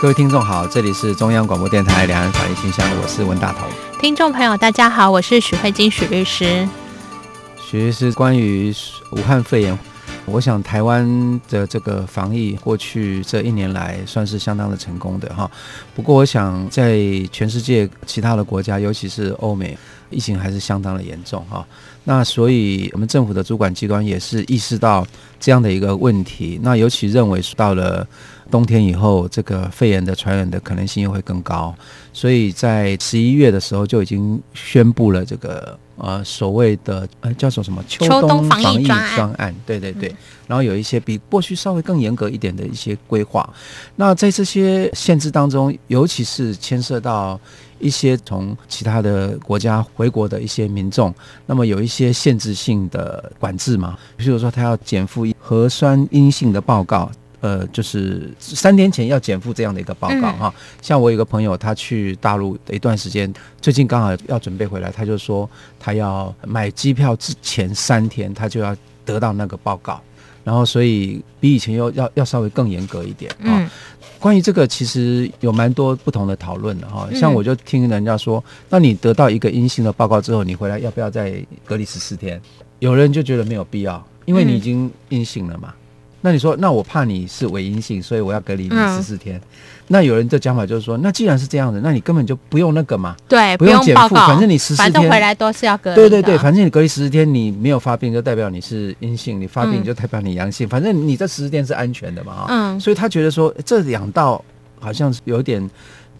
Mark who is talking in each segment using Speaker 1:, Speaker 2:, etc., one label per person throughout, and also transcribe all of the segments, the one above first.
Speaker 1: 各位听众好，这里是中央广播电台两岸法律信箱，我是文大头。
Speaker 2: 听众朋友，大家好，我是许慧金许律师。
Speaker 1: 许律师，关于武汉肺炎，我想台湾的这个防疫过去这一年来算是相当的成功的哈。不过，我想在全世界其他的国家，尤其是欧美，疫情还是相当的严重哈。那所以，我们政府的主管机关也是意识到这样的一个问题，那尤其认为到了。冬天以后，这个肺炎的传染的可能性又会更高，所以在十一月的时候就已经宣布了这个呃所谓的呃叫做什么秋冬防疫专案，对对对，然后有一些比过去稍微更严格一点的一些规划。那在这些限制当中，尤其是牵涉到一些从其他的国家回国的一些民众，那么有一些限制性的管制嘛，比如说他要检附核酸阴性的报告。呃，就是三天前要减负这样的一个报告哈。像我有个朋友，他去大陆的一段时间，最近刚好要准备回来，他就说他要买机票之前三天，他就要得到那个报告。然后，所以比以前要要要稍微更严格一点啊。关于这个，其实有蛮多不同的讨论的哈。像我就听人家说，那你得到一个阴性的报告之后，你回来要不要再隔离十四天？有人就觉得没有必要，因为你已经阴性了嘛。那你说，那我怕你是伪阴性，所以我要隔离你十四天。嗯、那有人的讲法就是说，那既然是这样的，那你根本就不用那个嘛，
Speaker 2: 对，
Speaker 1: 不用减负，反正你十四天
Speaker 2: 反正回来都是要隔离。
Speaker 1: 对对对，反正你隔离十四天，你没有发病就代表你是阴性，你发病就代表你阳性，嗯、反正你这十四天是安全的嘛，嗯，所以他觉得说这两道好像是有点。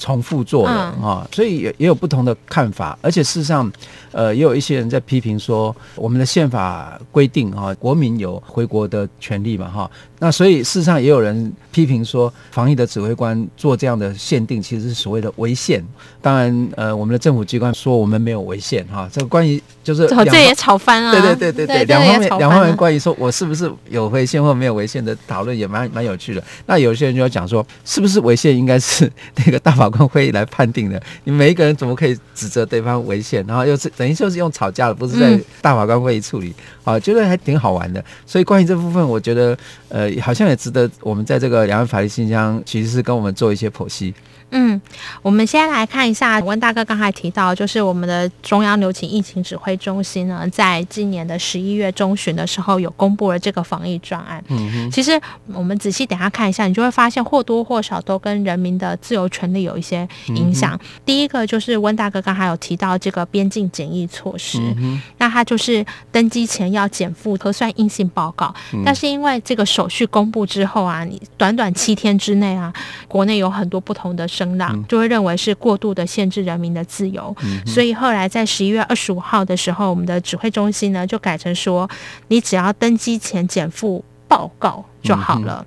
Speaker 1: 重复做嗯。哦，所以也也有不同的看法，而且事实上，呃，也有一些人在批评说，我们的宪法规定哈、哦，国民有回国的权利嘛，哈、哦，那所以事实上也有人批评说，防疫的指挥官做这样的限定，其实是所谓的违宪。当然，呃，我们的政府机关说我们没有违宪，哈、哦，这个关于就是
Speaker 2: 这也吵翻了，
Speaker 1: 对对对对对，两方面两方面关于说我是不是有违宪或没有违宪的讨论也蛮蛮有趣的。那有些人就要讲说，是不是违宪应该是那个大法官会议来判定的，你每一个人怎么可以指责对方违宪？然后又是等于就是用吵架了，不是在大法官会议处理，啊、嗯，觉得还挺好玩的。所以关于这部分，我觉得呃，好像也值得我们在这个两岸法律信箱，其实是跟我们做一些剖析。
Speaker 2: 嗯，我们先来看一下温大哥刚才提到，就是我们的中央流行疫情指挥中心呢，在今年的十一月中旬的时候，有公布了这个防疫专案。嗯哼，其实我们仔细等下看一下，你就会发现或多或少都跟人民的自由权利有一些影响。嗯、第一个就是温大哥刚才有提到这个边境检疫措施，嗯、那他就是登机前要减负核酸阴性报告，嗯、但是因为这个手续公布之后啊，你短短七天之内啊，国内有很多不同的。声浪就会认为是过度的限制人民的自由，嗯、所以后来在十一月二十五号的时候，我们的指挥中心呢就改成说，你只要登机前减负报告就好了。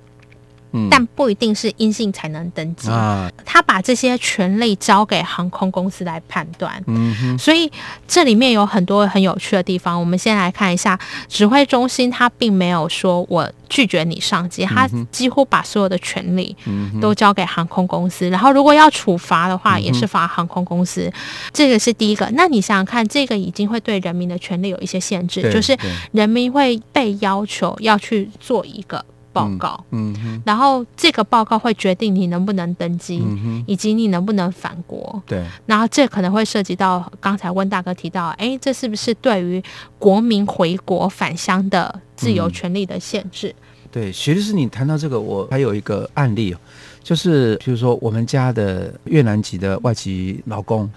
Speaker 2: 嗯但不一定是阴性才能登机，啊、他把这些权利交给航空公司来判断。所以这里面有很多很有趣的地方。我们先来看一下指挥中心，他并没有说我拒绝你上机，他几乎把所有的权利都交给航空公司。然后如果要处罚的话，也是罚航空公司。这个是第一个。那你想想看，这个已经会对人民的权利有一些限制，就是人民会被要求要去做一个。报告，嗯，嗯，然后这个报告会决定你能不能登机，以及你能不能返国。对，然后这可能会涉及到刚才温大哥提到，哎，这是不是对于国民回国返乡的自由权利的限制？
Speaker 1: 嗯、对，徐律师，你谈到这个，我还有一个案例，就是比如说我们家的越南籍的外籍劳工，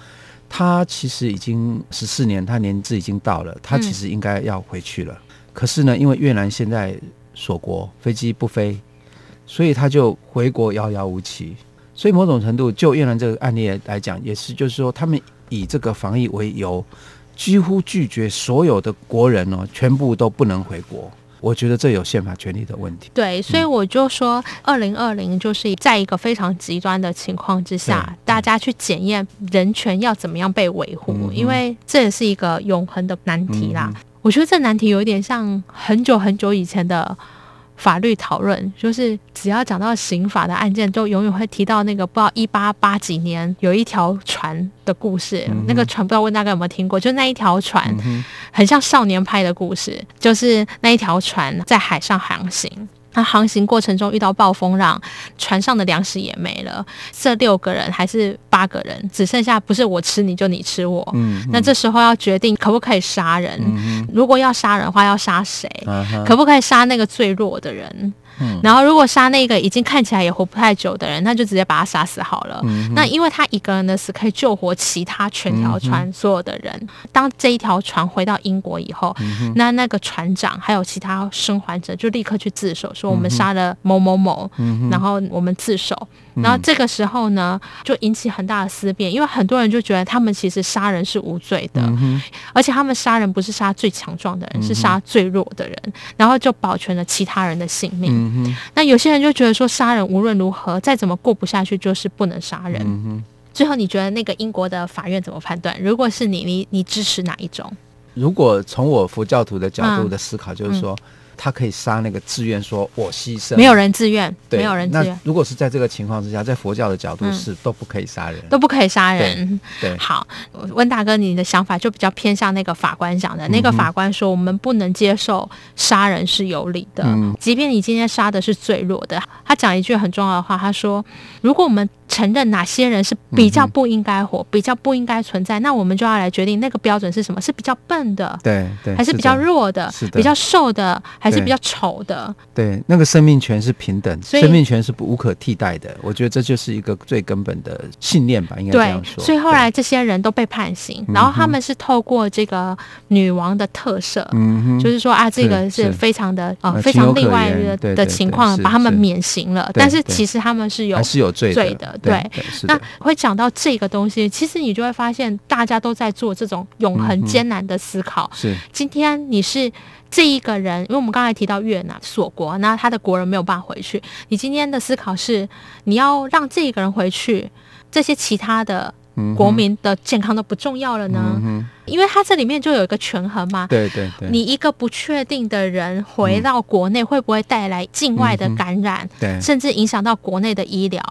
Speaker 1: 他其实已经十四年，他年纪已经到了，他其实应该要回去了，嗯、可是呢，因为越南现在。锁国，飞机不飞，所以他就回国遥遥无期。所以某种程度，就越南这个案例来讲，也是就是说，他们以这个防疫为由，几乎拒绝所有的国人哦，全部都不能回国。我觉得这有宪法权利的问题。
Speaker 2: 对，所以我就说，二零二零就是在一个非常极端的情况之下，大家去检验人权要怎么样被维护，嗯、因为这也是一个永恒的难题啦。嗯、我觉得这难题有一点像很久很久以前的。法律讨论就是，只要讲到刑法的案件，就永远会提到那个不知道一八八几年有一条船的故事。嗯、那个船不知道问大家有没有听过？就那一条船，很像少年派的故事，就是那一条船在海上航行。那航行过程中遇到暴风浪，船上的粮食也没了。这六个人还是八个人，只剩下不是我吃你就你吃我。嗯哼，那这时候要决定可不可以杀人？嗯、如果要杀人的话，要杀谁？啊、可不可以杀那个最弱的人？嗯、然后，如果杀那个已经看起来也活不太久的人，那就直接把他杀死好了。嗯、那因为他一个人的死可以救活其他全条船所有的人。嗯、当这一条船回到英国以后，嗯、那那个船长还有其他生还者就立刻去自首，说我们杀了某某某，嗯、然后我们自首。然后这个时候呢，就引起很大的思辨，因为很多人就觉得他们其实杀人是无罪的，嗯、而且他们杀人不是杀最强壮的人，嗯、是杀最弱的人，然后就保全了其他人的性命。嗯、哼那有些人就觉得说，杀人无论如何再怎么过不下去，就是不能杀人。最后你觉得那个英国的法院怎么判断？如果是你，你你支持哪一种？
Speaker 1: 如果从我佛教徒的角度的思考，就是说。嗯嗯他可以杀那个自愿说“我牺牲”，
Speaker 2: 没有人自愿，
Speaker 1: 对
Speaker 2: 没有人自愿。
Speaker 1: 如果是在这个情况之下，在佛教的角度是都不可以杀人，
Speaker 2: 都不可以杀人。
Speaker 1: 对，
Speaker 2: 好，温大哥，你的想法就比较偏向那个法官讲的。那个法官说，我们不能接受杀人是有理的，嗯、即便你今天杀的是最弱的。他讲一句很重要的话，他说：“如果我们承认哪些人是比较不应该活，比较不应该存在，那我们就要来决定那个标准是什么？是比较笨的，
Speaker 1: 对对，
Speaker 2: 还是比较弱的，
Speaker 1: 是的，
Speaker 2: 比较瘦的。”还是比较丑的，
Speaker 1: 对，那个生命权是平等，生命权是不无可替代的。我觉得这就是一个最根本的信念吧，应该这样说。
Speaker 2: 所以后来这些人都被判刑，然后他们是透过这个女王的特赦，嗯哼，就是说啊，这个是非常的呃非常例外的的情况，把他们免刑了。但是其实他们是有还
Speaker 1: 是有罪
Speaker 2: 的，对。那会讲到这个东西，其实你就会发现大家都在做这种永恒艰难的思考。
Speaker 1: 是，
Speaker 2: 今天你是。这一个人，因为我们刚才提到越南锁国，那他的国人没有办法回去。你今天的思考是，你要让这一个人回去，这些其他的国民的健康都不重要了呢？嗯哼，因为他这里面就有一个权衡嘛。
Speaker 1: 对对对。
Speaker 2: 你一个不确定的人回到国内，会不会带来境外的感染？对，甚至影响到国内的医疗，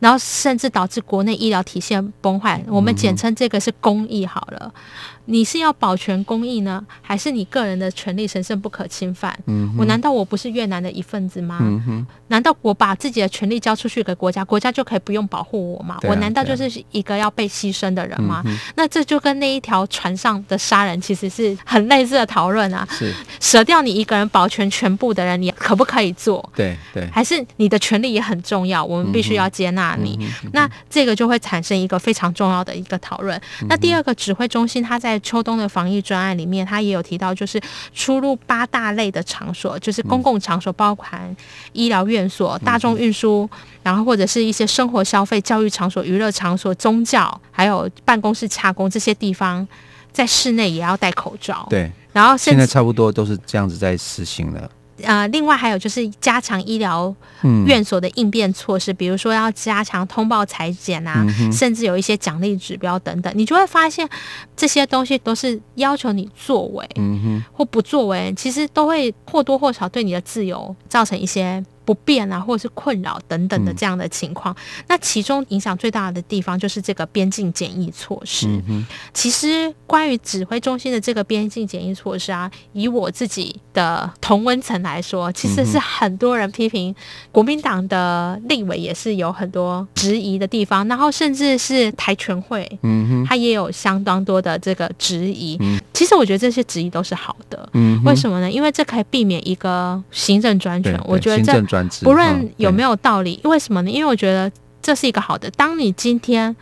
Speaker 2: 然后甚至导致国内医疗体系崩坏。我们简称这个是公益好了。你是要保全公益呢，还是你个人的权利神圣不可侵犯？嗯，我难道我不是越南的一份子吗？嗯哼，难道我把自己的权利交出去给国家，国家就可以不用保护我吗？啊、我难道就是一个要被牺牲的人吗？那这就跟那一条船上的杀人其实是很类似的讨论啊。是，舍掉你一个人保全全部的人，你可不可以做？
Speaker 1: 对对，
Speaker 2: 还是你的权利也很重要，我们必须要接纳你。那这个就会产生一个非常重要的一个讨论。嗯、那第二个指挥中心，它在在秋冬的防疫专案里面，他也有提到，就是出入八大类的场所，就是公共场所，包含医疗院所、大众运输，然后或者是一些生活消费、教育场所、娱乐场所、宗教，还有办公室、洽公这些地方，在室内也要戴口罩。
Speaker 1: 对，
Speaker 2: 然后
Speaker 1: 现在差不多都是这样子在实行了。
Speaker 2: 呃，另外还有就是加强医疗院所的应变措施，嗯、比如说要加强通报裁剪啊，嗯、甚至有一些奖励指标等等，你就会发现这些东西都是要求你作为，嗯、哼或不作为，其实都会或多或少对你的自由造成一些。不便啊，或者是困扰等等的这样的情况，嗯、那其中影响最大的地方就是这个边境检疫措施。嗯、其实关于指挥中心的这个边境检疫措施啊，以我自己的同温层来说，其实是很多人批评国民党的立委也是有很多质疑的地方，然后甚至是台全会，嗯哼，他也有相当多的这个质疑。嗯、其实我觉得这些质疑都是好的。嗯，为什么呢？因为这可以避免一个行政专权。我觉得这。不论有没有道理，为什么呢？因为我觉得这是一个好的。当你今天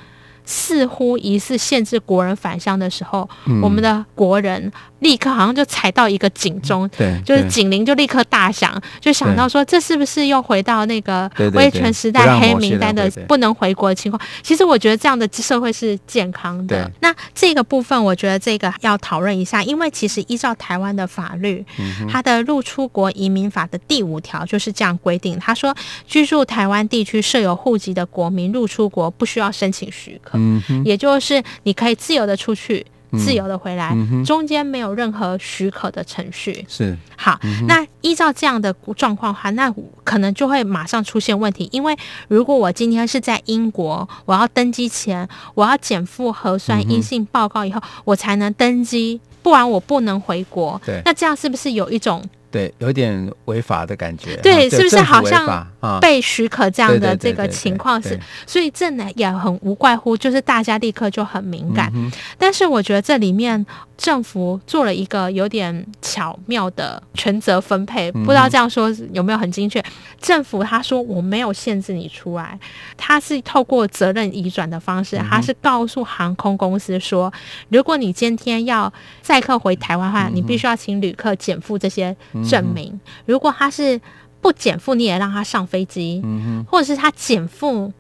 Speaker 2: 似乎疑似限制国人返乡的时候，
Speaker 1: 嗯、
Speaker 2: 我们的国人立刻好像就踩到一个警钟，
Speaker 1: 对，
Speaker 2: 就是警铃就立刻大响，就想到说，这是不是又回到那个威权时代黑名单的不能回国的情况？其实我觉得这样的社会是健康的。那这个部分，我觉得这个要讨论一下，因为其实依照台湾的法律，嗯、它的入出国移民法的第五条就是这样规定，他说，居住台湾地区设有户籍的国民入出国不需要申请许可。嗯，也就是你可以自由的出去，嗯、自由的回来，嗯、中间没有任何许可的程序。
Speaker 1: 是。
Speaker 2: 好，嗯、那依照这样的状况的话，那可能就会马上出现问题，因为如果我今天是在英国，我要登机前，我要检附核酸阴性报告以后，嗯、我才能登机，不然我不能回国。
Speaker 1: 对，
Speaker 2: 那这样是不是有一种？
Speaker 1: 对，有点违法的感觉。
Speaker 2: 对，是不是好像被许可这样的这个情况是？所以这呢也很无怪乎，就是大家立刻就很敏感。嗯、但是我觉得这里面政府做了一个有点巧妙的权责分配，嗯、不知道这样说有没有很精确？政府他说我没有限制你出来，他是透过责任移转的方式，他是告诉航空公司说，如果你今天要载客回台湾的话，你必须要请旅客减负这些。证明，如果他是不减负，你也让他上飞机，嗯、或者是他减负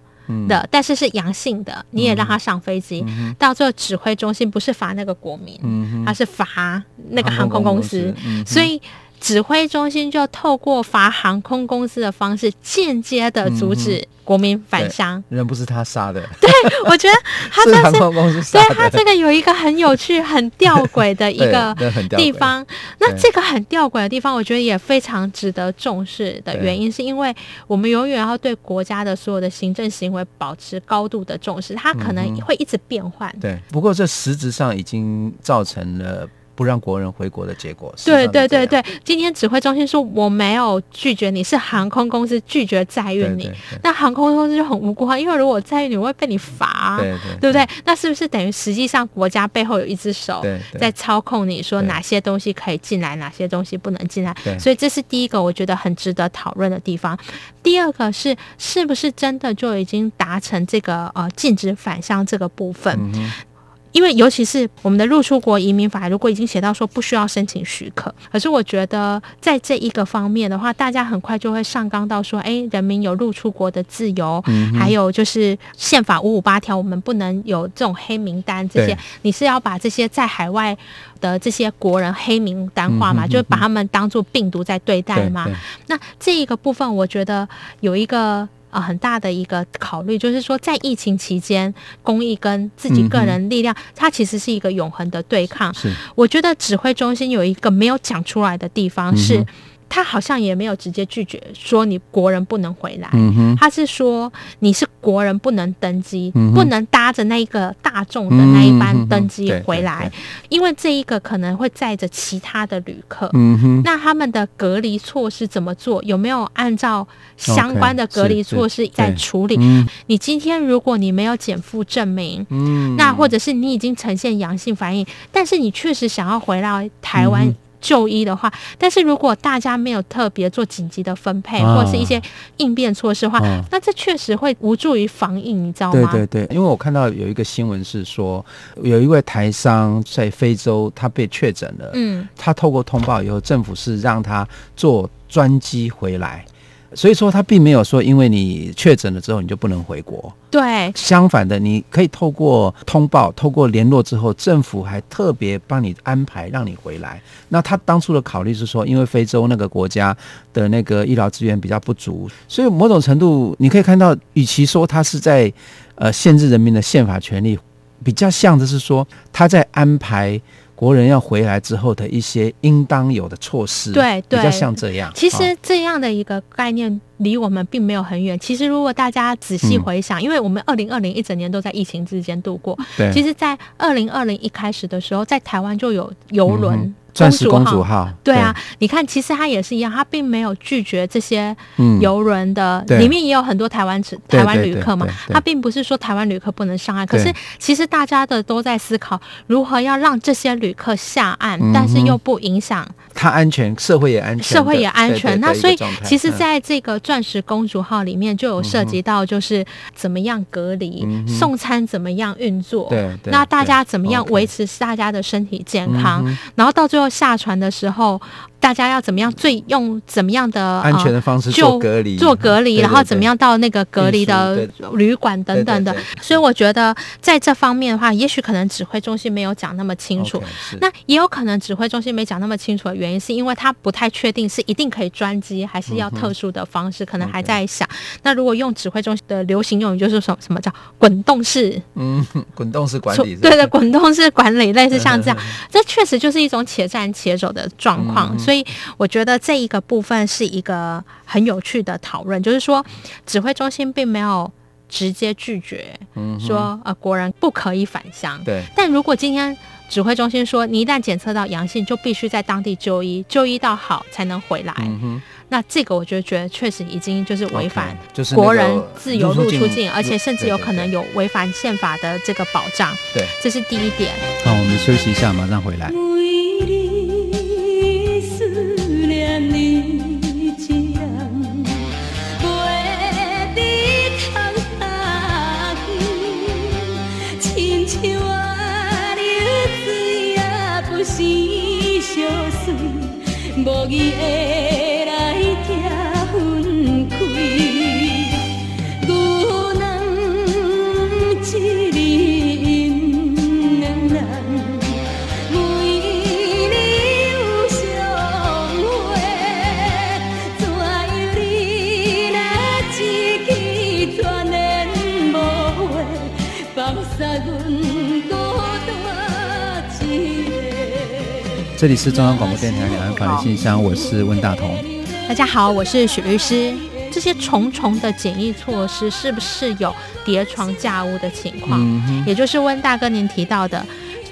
Speaker 2: 的，嗯、但是是阳性的，你也让他上飞机。嗯、到最后，指挥中心不是罚那个国民，嗯、哼。他是罚那个航空公司，所以。指挥中心就透过罚航空公司的方式，间接的阻止国民返乡。
Speaker 1: 嗯、人不是他杀的。
Speaker 2: 对，我觉得 他这是。对，他这个有一个很有趣、很吊诡的一个 地方。那这个很吊诡的地方，我觉得也非常值得重视的原因，是因为我们永远要对国家的所有的行政行为保持高度的重视，它可能会一直变换。
Speaker 1: 对，不过这实质上已经造成了。不让国人回国的结果。
Speaker 2: 对对对对，今天指挥中心说我没有拒绝你，是航空公司拒绝载运你。那航空公司就很无辜啊，因为如果载运你，我会被你罚，对对不对？那是不是等于实际上国家背后有一只手在操控你说哪些东西可以进来，哪些东西不能进来？所以这是第一个我觉得很值得讨论的地方。第二个是是不是真的就已经达成这个呃禁止返乡这个部分？嗯因为尤其是我们的入出国移民法，如果已经写到说不需要申请许可，可是我觉得在这一个方面的话，大家很快就会上纲到说，哎，人民有入出国的自由，嗯、还有就是宪法五五八条，我们不能有这种黑名单这些，你是要把这些在海外的这些国人黑名单化嘛，嗯、哼哼就是把他们当做病毒在对待嘛。那这一个部分，我觉得有一个。啊、呃，很大的一个考虑就是说，在疫情期间，公益跟自己个人力量，嗯、它其实是一个永恒的对抗。是，我觉得指挥中心有一个没有讲出来的地方是。嗯他好像也没有直接拒绝说你国人不能回来，嗯、他是说你是国人不能登机，嗯、不能搭着那一个大众的那一班登机回来，嗯、因为这一个可能会载着其他的旅客。嗯、那他们的隔离措施怎么做？有没有按照相关的隔离措施在处理？嗯、你今天如果你没有减负证明，嗯、那或者是你已经呈现阳性反应，但是你确实想要回到台湾。嗯就医的话，但是如果大家没有特别做紧急的分配，或者是一些应变措施的话，啊、那这确实会无助于防疫，你知道吗？
Speaker 1: 对对对，因为我看到有一个新闻是说，有一位台商在非洲，他被确诊了，嗯，他透过通报以后，政府是让他坐专机回来。所以说，他并没有说，因为你确诊了之后，你就不能回国。
Speaker 2: 对，
Speaker 1: 相反的，你可以透过通报、透过联络之后，政府还特别帮你安排让你回来。那他当初的考虑是说，因为非洲那个国家的那个医疗资源比较不足，所以某种程度你可以看到，与其说他是在呃限制人民的宪法权利，比较像的是说他在安排。国人要回来之后的一些应当有的措施，
Speaker 2: 对，对，
Speaker 1: 比较像这样。
Speaker 2: 其实这样的一个概念离我们并没有很远。其实如果大家仔细回想，嗯、因为我们二零二零一整年都在疫情之间度过，对。其实，在二零二零一开始的时候，在台湾就有游轮
Speaker 1: 钻石公主号，
Speaker 2: 对啊，你看，其实他也是一样，他并没有拒绝这些游轮的，
Speaker 1: 嗯、
Speaker 2: 里面也有很多台湾台湾旅客嘛，他并不是说台湾旅客不能上岸，可是其实大家的都在思考如何要让这些旅客下岸，嗯、但是又不影响。
Speaker 1: 它安全，社会也安全，
Speaker 2: 社会也安全。那所以，其实在这个钻石公主号里面就有涉及到，就是怎么样隔离、嗯、送餐怎么样运作，
Speaker 1: 对，
Speaker 2: 那大家怎么样维持大家的身体健康，然后到最后下船的时候。大家要怎么样最用怎么样的
Speaker 1: 安全的方式做隔离，
Speaker 2: 做隔离，然后怎么样到那个隔离的旅馆等等的。所以我觉得在这方面的话，也许可能指挥中心没有讲那么清楚。那也有可能指挥中心没讲那么清楚的原因，是因为他不太确定是一定可以专机，还是要特殊的方式，可能还在想。那如果用指挥中心的流行用语，就是什么什么叫滚动式？
Speaker 1: 嗯，滚动式管理。
Speaker 2: 对的，滚动式管理类似像这样，这确实就是一种且战且走的状况。所以我觉得这一个部分是一个很有趣的讨论，就是说指挥中心并没有直接拒绝，说呃国人不可以返乡。
Speaker 1: 对。
Speaker 2: 但如果今天指挥中心说你一旦检测到阳性，就必须在当地就医，就医到好才能回来。那这个我就觉得确实已经就是违反就是国人自由路出境，而且甚至有可能有违反宪法的这个保障。
Speaker 1: 对，
Speaker 2: 这是第一点。
Speaker 1: 好，我们休息一下，马上回来。无意义。这里是中央广播电台两岸法律信箱，我是温大同。
Speaker 2: 大家好，我是许律师。这些重重的检疫措施是不是有叠床架屋的情况？嗯、也就是温大哥您提到的，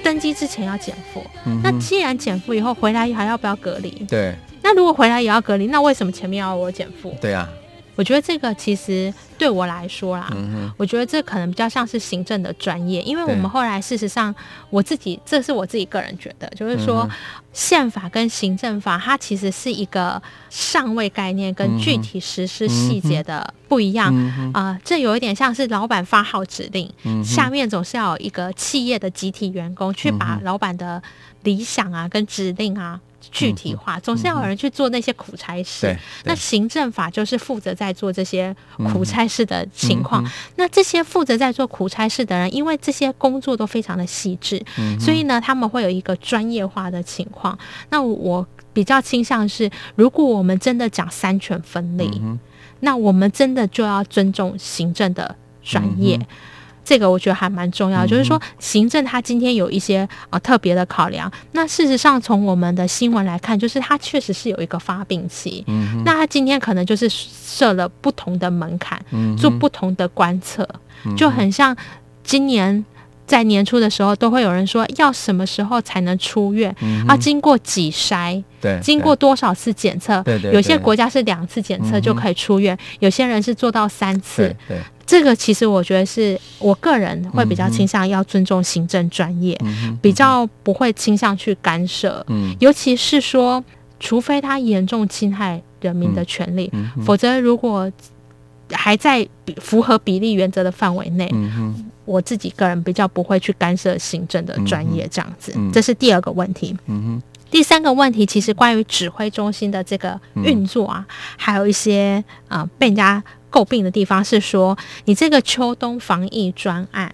Speaker 2: 登机之前要减负。嗯、那既然减负以后回来还要不要隔离？
Speaker 1: 对。
Speaker 2: 那如果回来也要隔离，那为什么前面要我减负？
Speaker 1: 对啊。
Speaker 2: 我觉得这个其实对我来说啦，嗯、我觉得这可能比较像是行政的专业，因为我们后来事实上我自己，这是我自己个人觉得，就是说、嗯、宪法跟行政法它其实是一个上位概念，跟具体实施细节的不一样。啊、嗯呃，这有一点像是老板发号指令，嗯、下面总是要有一个企业的集体员工去把老板的理想啊跟指令啊。具体化，总是要有人去做那些苦差事。嗯、那行政法就是负责在做这些苦差事的情况。嗯、那这些负责在做苦差事的人，因为这些工作都非常的细致，嗯、所以呢，他们会有一个专业化的情况。那我比较倾向是，如果我们真的讲三权分立，嗯、那我们真的就要尊重行政的专业。嗯这个我觉得还蛮重要，就是说行政他今天有一些呃特别的考量。那事实上从我们的新闻来看，就是它确实是有一个发病期。嗯哼。那他今天可能就是设了不同的门槛，嗯。做不同的观测，就很像今年在年初的时候，都会有人说要什么时候才能出院？嗯。啊，经过几筛？对。经过多少次检测？对对。有些国家是两次检测就可以出院，有些人是做到三次。对。这个其实我觉得是我个人会比较倾向要尊重行政专业，比较不会倾向去干涉，嗯、尤其是说，除非他严重侵害人民的权利，否则如果还在符合比例原则的范围内，我自己个人比较不会去干涉行政的专业这样子。这是第二个问题。第三个问题其实关于指挥中心的这个运作啊，嗯、还有一些啊、呃、被人家。诟病的地方是说，你这个秋冬防疫专案，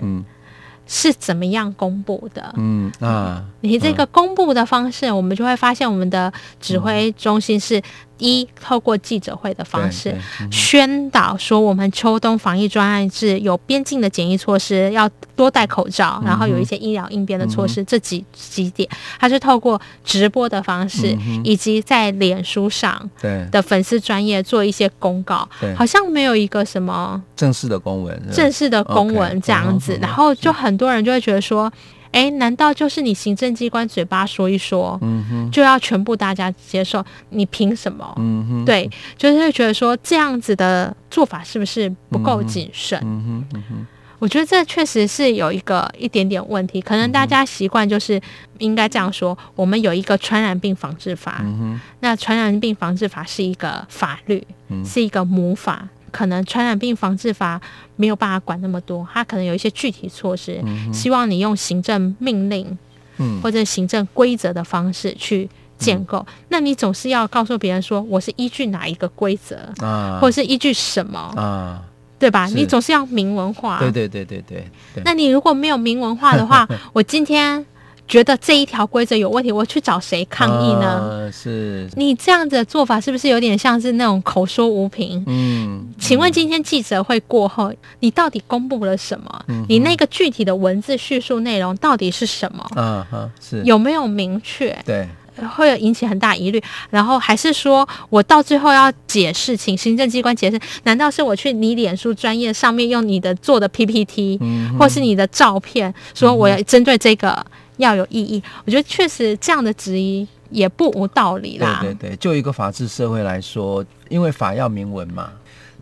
Speaker 2: 是怎么样公布的？嗯啊，你这个公布的方式，我们就会发现，我们的指挥中心是。一透过记者会的方式宣导说，我们秋冬防疫专案是有边境的检疫措施，要多戴口罩，然后有一些医疗应变的措施，这几几点，它是透过直播的方式，以及在脸书上的粉丝专业做一些公告，好像没有一个什么
Speaker 1: 正式的公文，
Speaker 2: 正式的公文这样子，然后就很多人就会觉得说。哎，难道就是你行政机关嘴巴说一说，就要全部大家接受？你凭什么？对，就是觉得说这样子的做法是不是不够谨慎？我觉得这确实是有一个一点点问题，可能大家习惯就是应该这样说：我们有一个传染病防治法，嗯，那传染病防治法是一个法律，是一个母法。可能传染病防治法没有办法管那么多，它可能有一些具体措施，嗯、希望你用行政命令，嗯、或者行政规则的方式去建构。嗯、那你总是要告诉别人说，我是依据哪一个规则，啊、或者是依据什么，啊、对吧？你总是要明文化。
Speaker 1: 对对对对对。对
Speaker 2: 那你如果没有明文化的话，我今天。觉得这一条规则有问题，我去找谁抗议呢？
Speaker 1: 呃、是
Speaker 2: 你这样子的做法是不是有点像是那种口说无凭？嗯，请问今天记者会过后，你到底公布了什么？嗯、你那个具体的文字叙述内容到底是什么？嗯哼，是有没有明确？
Speaker 1: 对，
Speaker 2: 会有引起很大疑虑。然后还是说我到最后要解释，请行政机关解释？难道是我去你脸书专业上面用你的做的 PPT，、或是你的照片，说我要针对这个？要有意义，我觉得确实这样的质疑也不无道理啦。
Speaker 1: 对对对，就一个法治社会来说，因为法要明文嘛。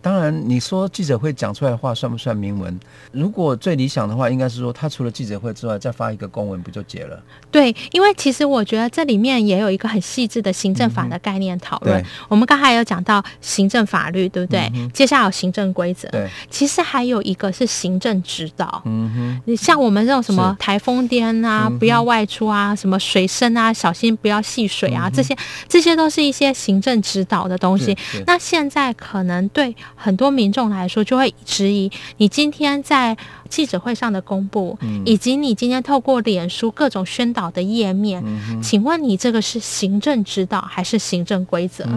Speaker 1: 当然，你说记者会讲出来的话算不算明文？如果最理想的话，应该是说他除了记者会之外，再发一个公文不就结了？
Speaker 2: 对，因为其实我觉得这里面也有一个很细致的行政法的概念讨论。嗯、我们刚才有讲到行政法律，对不对？嗯、接下来有行政规则。对，其实还有一个是行政指导。嗯哼，你像我们这种什么台风天啊，不要外出啊，什么水深啊，小心不要戏水啊，嗯、这些这些都是一些行政指导的东西。那现在可能对。很多民众来说，就会质疑你今天在记者会上的公布，嗯、以及你今天透过脸书各种宣导的页面，嗯、请问你这个是行政指导还是行政规则？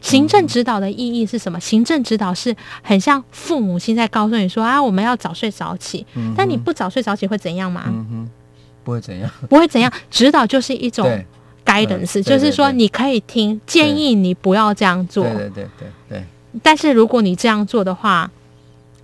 Speaker 2: 行政指导的意义是什么？行政指导是很像父母亲在告诉你说啊，我们要早睡早起，嗯、但你不早睡早起会怎样吗？
Speaker 1: 嗯、不会怎样，
Speaker 2: 不会怎样。指导就是一种 guidance，对就是说你可以听建议，你不要这样做。
Speaker 1: 对对对对对。
Speaker 2: 但是如果你这样做的话，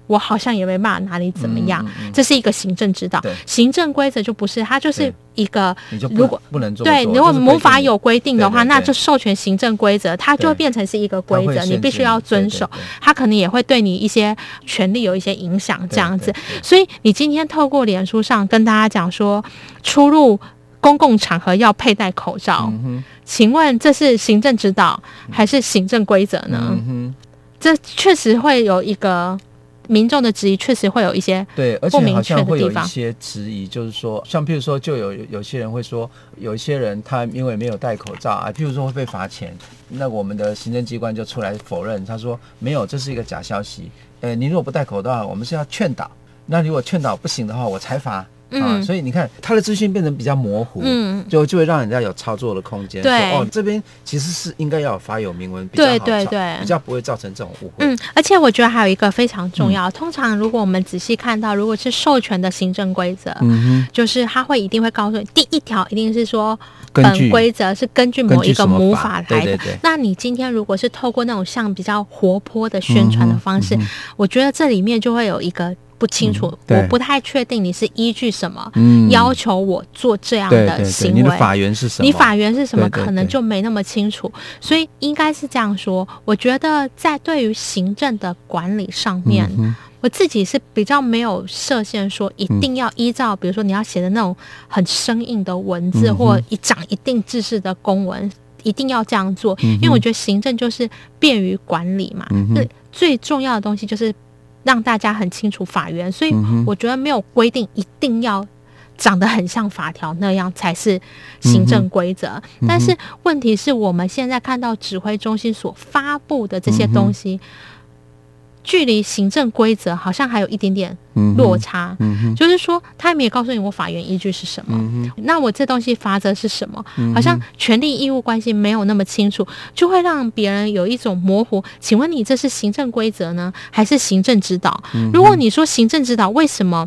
Speaker 2: 我好像也没办法拿你怎么样。嗯嗯、这是一个行政指导，行政规则就不是，它就是一个。如果
Speaker 1: 不能做，
Speaker 2: 对，如果无法有规定的话，那就授权行政规则，它就会变成是一个规则，你必须要遵守。它可能也会对你一些权利有一些影响，这样子。所以你今天透过脸书上跟大家讲说，出入公共场合要佩戴口罩，嗯、请问这是行政指导还是行政规则呢？嗯这确实会有一个民众的质疑，确实会有一些
Speaker 1: 对，而且好像会有一些质疑，就是说，像譬如说，就有有些人会说，有一些人他因为没有戴口罩啊，譬如说会被罚钱，那我们的行政机关就出来否认，他说没有，这是一个假消息。呃，你如果不戴口罩，我们是要劝导，那如果劝导不行的话，我才罚。嗯、啊，所以你看，他的资讯变得比较模糊，嗯，就就会让人家有操作的空间。
Speaker 2: 对，
Speaker 1: 哦，这边其实是应该要有发有明文，比较好对对对，比较不会造成这种误会。
Speaker 2: 嗯，而且我觉得还有一个非常重要，嗯、通常如果我们仔细看到，如果是授权的行政规则，嗯哼，就是他会一定会告诉你，第一条一定是说，本规则是根据某一个母法来的。对对对。那你今天如果是透过那种像比较活泼的宣传的方式，嗯嗯、我觉得这里面就会有一个。不清楚，嗯、我不太确定你是依据什么、嗯、要求我做这样的行为。
Speaker 1: 你的法源是什么？
Speaker 2: 你法源是什么？可能就没那么清楚，所以应该是这样说。我觉得在对于行政的管理上面，嗯、我自己是比较没有设限，说一定要依照，嗯、比如说你要写的那种很生硬的文字，嗯、或一长一定制式的公文，一定要这样做。嗯、因为我觉得行政就是便于管理嘛，那、嗯、最重要的东西就是。让大家很清楚法源，所以我觉得没有规定一定要长得很像法条那样才是行政规则。但是问题是我们现在看到指挥中心所发布的这些东西。距离行政规则好像还有一点点落差，就是说他没有告诉你我法院依据是什么，嗯、那我这东西法则是什么？嗯、好像权利义务关系没有那么清楚，就会让别人有一种模糊。请问你这是行政规则呢，还是行政指导？如果你说行政指导，为什么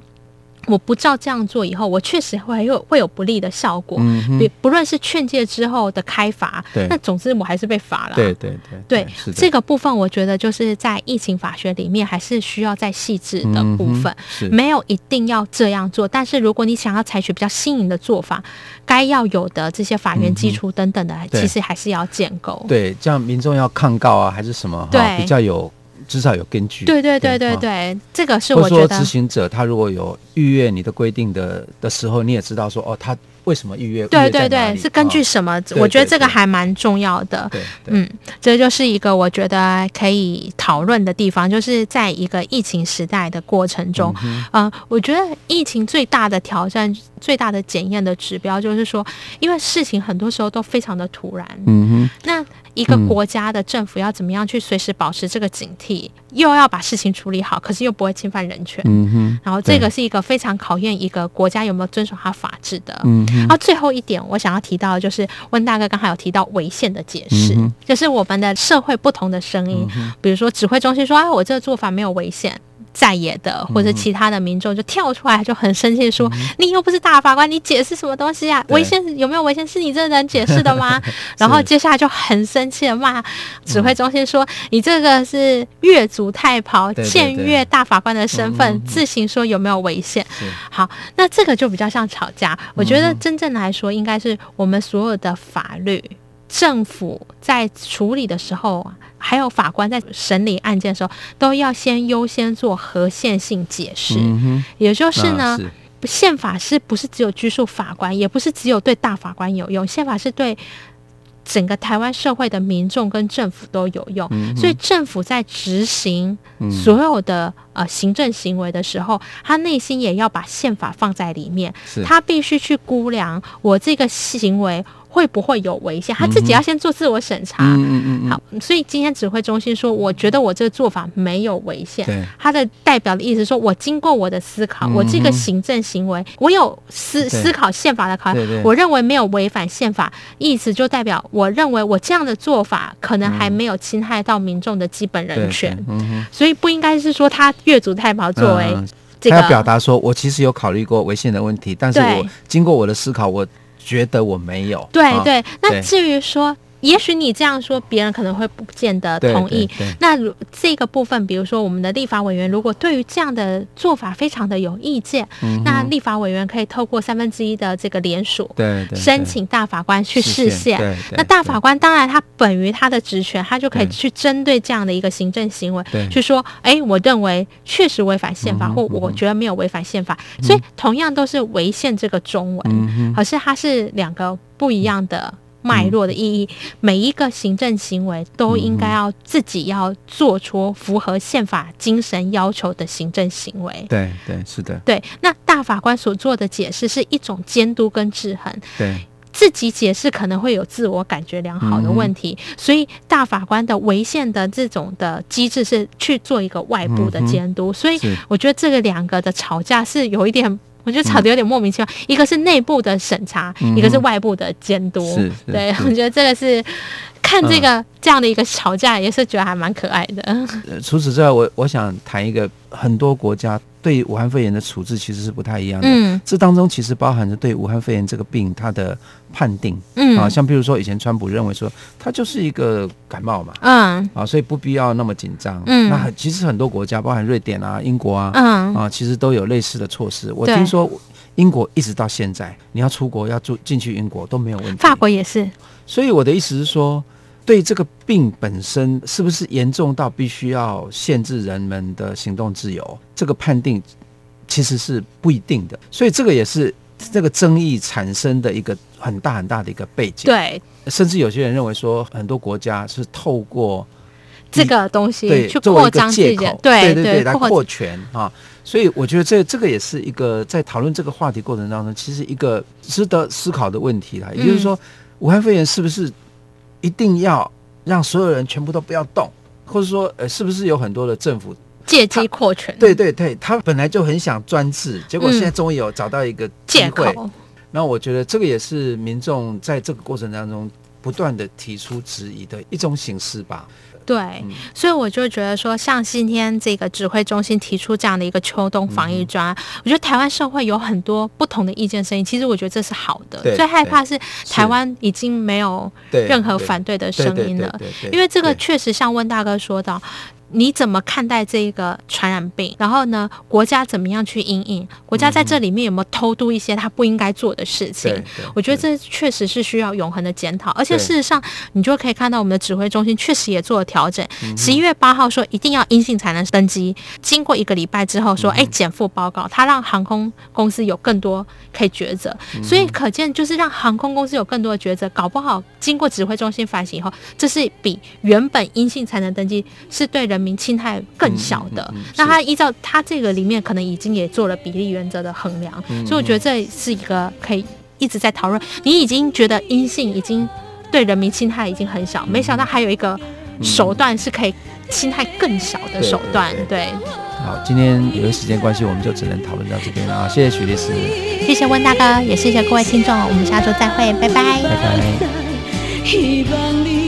Speaker 2: 我不照这样做以后，我确实会有会有不利的效果。
Speaker 1: 嗯哼，
Speaker 2: 不论是劝诫之后的开罚，
Speaker 1: 对，
Speaker 2: 那总之我还是被罚了。
Speaker 1: 对对对，
Speaker 2: 对，这个部分我觉得就是在疫情法学里面还是需要再细致的部分，没有一定要这样做。但是如果你想要采取比较新颖的做法，该要有的这些法源基础等等的，其实还是要建构。
Speaker 1: 对，这样民众要抗告啊，还是什么？对，比较有。至少有根据。
Speaker 2: 对对对对对，这个是我觉得。
Speaker 1: 执行者他如果有逾越你的规定的的时候，你也知道说哦，他为什么逾越？
Speaker 2: 对对对，是根据什么？我觉得这个还蛮重要的。对，嗯，这就是一个我觉得可以讨论的地方，就是在一个疫情时代的过程中，嗯，我觉得疫情最大的挑战、最大的检验的指标，就是说，因为事情很多时候都非常的突然。嗯哼，那。一个国家的政府要怎么样去随时保持这个警惕，又要把事情处理好，可是又不会侵犯人权。嗯哼。然后这个是一个非常考验一个国家有没有遵守它法治的。嗯哼。然后最后一点，我想要提到的就是温大哥刚才有提到违宪的解释，就是我们的社会不同的声音，比如说指挥中心说，哎，我这个做法没有违宪。在野的或者其他的民众就跳出来就很生气说：“嗯、你又不是大法官，你解释什么东西啊？违宪有没有违宪？是你这个人解释的吗？” 然后接下来就很生气的骂指挥中心说：“嗯、你这个是越俎代庖，僭越大法官的身份，嗯、自行说有没有违宪？”好，那这个就比较像吵架。我觉得真正来说，应该是我们所有的法律。政府在处理的时候，还有法官在审理案件的时候，都要先优先做合宪性解释。嗯、也就是呢，宪、啊、法是不是只有拘束法官，也不是只有对大法官有用，宪法是对整个台湾社会的民众跟政府都有用。嗯、所以政府在执行所有的呃行政行为的时候，他内心也要把宪法放在里面，他必须去估量我这个行为。会不会有违宪？他自己要先做自我审查。嗯嗯嗯。好，所以今天指挥中心说，我觉得我这个做法没有违宪。对。他的代表的意思说，我经过我的思考，我这个行政行为，我有思思考宪法的考量，我认为没有违反宪法，意思就代表我认为我这样的做法可能还没有侵害到民众的基本人权。嗯。所以不应该是说他越俎代庖作为这个。他要表达说我其实有考虑过违宪的问题，但是我经过我的思考，我。觉得我没有，对对。那至于说。也许你这样说，别人可能会不见得同意。那如这个部分，比如说我们的立法委员，如果对于这样的做法非常的有意见，嗯、那立法委员可以透过三分之一的这个联署，申请大法官去释宪。那大法官当然他本于他的职权，他就可以去针对这样的一个行政行为，去说，哎，我认为确实违反宪法，嗯、或我觉得没有违反宪法。嗯、所以同样都是违宪这个中文，嗯、可是它是两个不一样的。脉络的意义，每一个行政行为都应该要自己要做出符合宪法精神要求的行政行为。对对，是的。对，那大法官所做的解释是一种监督跟制衡。对，自己解释可能会有自我感觉良好的问题，嗯、所以大法官的违宪的这种的机制是去做一个外部的监督。嗯、所以我觉得这个两个的吵架是有一点。我觉得吵得有点莫名其妙，嗯、一个是内部的审查，嗯、一个是外部的监督。对，我觉得这个是看这个、嗯、这样的一个吵架，也是觉得还蛮可爱的。呃、除此之外，我我想谈一个很多国家。对武汉肺炎的处置其实是不太一样的。嗯，这当中其实包含着对武汉肺炎这个病它的判定。嗯啊，像比如说以前川普认为说它就是一个感冒嘛。嗯啊，所以不必要那么紧张。嗯，那其实很多国家，包含瑞典啊、英国啊，嗯啊，其实都有类似的措施。我听说英国一直到现在，你要出国要住进去英国都没有问题。法国也是。所以我的意思是说。对这个病本身是不是严重到必须要限制人们的行动自由？这个判定其实是不一定的，所以这个也是这个争议产生的一个很大很大的一个背景。对，甚至有些人认为说，很多国家是透过这个东西对去扩张对对对来扩权啊。所以我觉得这这个也是一个在讨论这个话题过程当中，其实一个值得思考的问题啦。也就是说，武汉肺炎是不是？一定要让所有人全部都不要动，或者说，呃，是不是有很多的政府借机扩权？对对对，他本来就很想专制，结果现在终于有找到一个机会。那、嗯、我觉得这个也是民众在这个过程当中不断的提出质疑的一种形式吧。对，嗯、所以我就觉得说，像今天这个指挥中心提出这样的一个秋冬防疫专案，嗯、我觉得台湾社会有很多不同的意见声音。其实我觉得这是好的。最害怕是台湾已经没有任何反对的声音了，因为这个确实像温大哥说到。你怎么看待这一个传染病？然后呢，国家怎么样去应应？国家在这里面有没有偷渡一些他不应该做的事情？我觉得这确实是需要永恒的检讨。而且事实上，你就可以看到我们的指挥中心确实也做了调整。十一月八号说一定要阴性才能登机，经过一个礼拜之后说，哎，减负报告，他让航空公司有更多可以抉择。所以可见，就是让航空公司有更多的抉择，搞不好经过指挥中心反省以后，这是比原本阴性才能登机是对人。民侵害更小的，嗯嗯嗯、那他依照他这个里面可能已经也做了比例原则的衡量，嗯、所以我觉得这是一个可以一直在讨论。你已经觉得阴性已经对人民侵害已经很小，没想到还有一个手段是可以侵害更小的手段。对，
Speaker 1: 好，今天由于时间关系，我们就只能讨论到这边了啊！谢谢许律师，
Speaker 2: 谢谢温大哥，也谢谢各位听众，我们下周再会，拜拜，
Speaker 1: 拜拜。